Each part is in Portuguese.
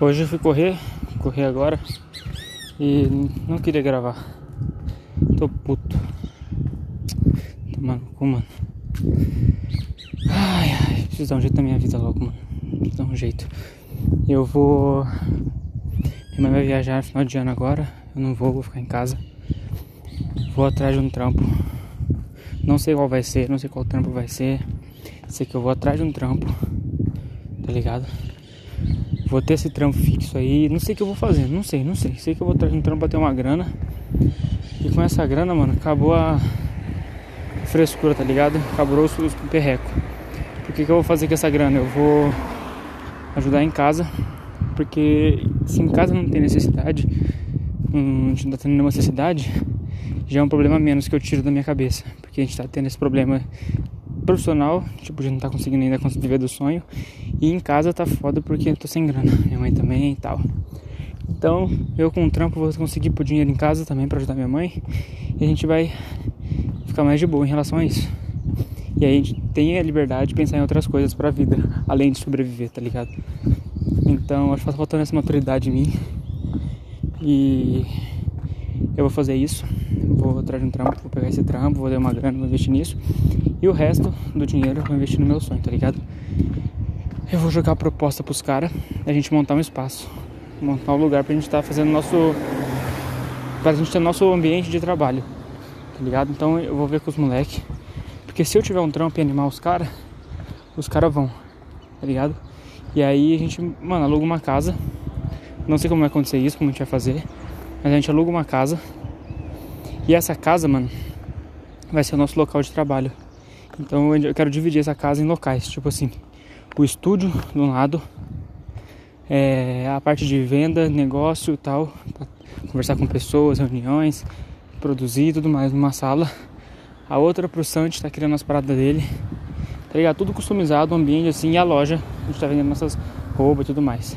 Hoje eu fui correr, correr agora e não queria gravar. Tô puto. Tomando cu, mano. Ai, ai, preciso dar um jeito na minha vida logo, mano. Preciso dar um jeito. Eu vou. Minha mãe vai viajar no final de ano agora. Eu não vou, vou ficar em casa. Vou atrás de um trampo. Não sei qual vai ser, não sei qual trampo vai ser. Sei que eu vou atrás de um trampo. Tá ligado? Vou ter esse trampo fixo aí. Não sei o que eu vou fazer, não sei, não sei. Sei que eu vou de um trampo pra ter uma grana. E com essa grana, mano, acabou a frescura, tá ligado? Acabou os perreco. Por que, que eu vou fazer com essa grana? Eu vou ajudar em casa. Porque se em casa não tem necessidade, não, a gente não tá tendo nenhuma necessidade, já é um problema menos que eu tiro da minha cabeça. Porque a gente tá tendo esse problema profissional, tipo, gente não tá conseguindo ainda viver do sonho. E em casa tá foda porque eu tô sem grana. Minha mãe também e tal. Então, eu com o trampo vou conseguir pôr dinheiro em casa também para ajudar minha mãe. E a gente vai ficar mais de boa em relação a isso. E aí a gente tem a liberdade de pensar em outras coisas pra vida, além de sobreviver, tá ligado? Então, acho que tá faltando essa maturidade em mim. E eu vou fazer isso. Vou atrás de um trampo, vou pegar esse trampo, vou dar uma grana, vou investir nisso. E o resto do dinheiro eu vou investir no meu sonho, tá ligado? Eu vou jogar a proposta pros caras, a gente montar um espaço, montar um lugar pra gente estar tá fazendo nosso. pra gente ter nosso ambiente de trabalho, tá ligado? Então eu vou ver com os moleques. Porque se eu tiver um trampo e animar os caras, os caras vão, tá ligado? E aí a gente, mano, aluga uma casa. Não sei como vai acontecer isso, como a gente vai fazer. Mas a gente aluga uma casa. E essa casa, mano, vai ser o nosso local de trabalho. Então eu quero dividir essa casa em locais, tipo assim, o estúdio de um lado, é, a parte de venda, negócio e tal, conversar com pessoas, reuniões, produzir e tudo mais numa sala. A outra pro Santi tá criando as paradas dele. Tá ligado? Tudo customizado, o ambiente assim, e a loja, a gente tá vendendo nossas roupas e tudo mais.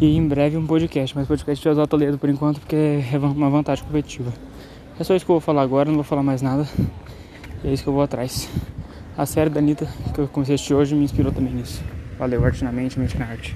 E em breve um podcast, mas podcast vai usar o Toledo por enquanto porque é uma vantagem competitiva. É só isso que eu vou falar agora, não vou falar mais nada. E é isso que eu vou atrás. A série da Anitta que eu comecei a assistir hoje me inspirou também nisso. Valeu, Arte na Mente, Mente na Arte.